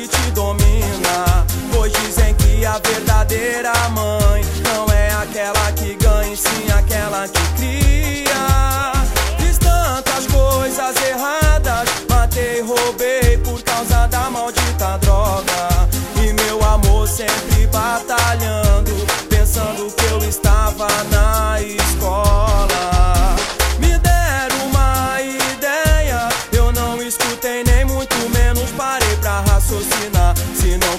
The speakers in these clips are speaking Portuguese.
que te domina. Pois dizem que a verdadeira mãe não é aquela que ganha, sim aquela que cria. Fiz tantas coisas erradas, matei, roubei por causa da maldita droga. E meu amor sempre batalhando.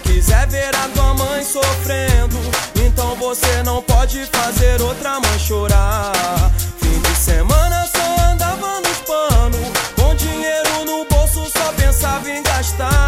Quiser ver a tua mãe sofrendo, então você não pode fazer outra mãe chorar. Fim de semana só andava nos panos, com dinheiro no bolso só pensava em gastar.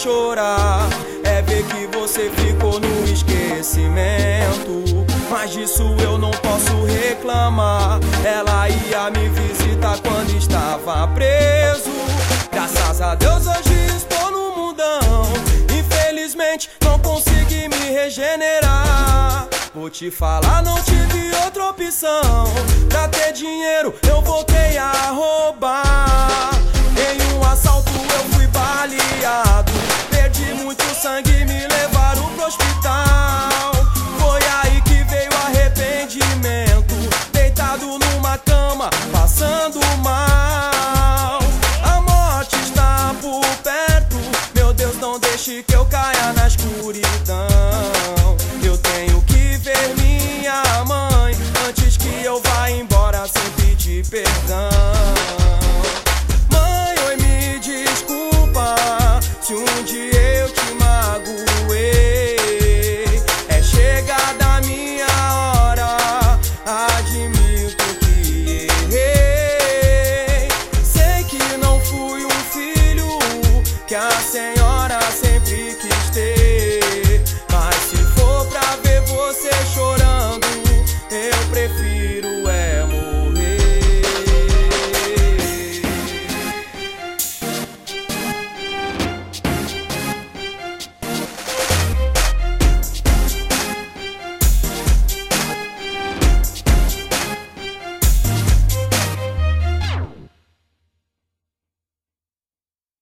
Chorar é ver que você ficou no esquecimento. Mas disso eu não posso reclamar. Ela ia me visitar quando estava preso. Graças a Deus hoje estou no mundão. Infelizmente não consegui me regenerar. Vou te falar, não tive outra opção. Pra ter dinheiro eu voltei a roubar. Em um assalto eu não deixe que eu caia na escuridão. Eu tenho que ver minha mãe antes que eu vá embora.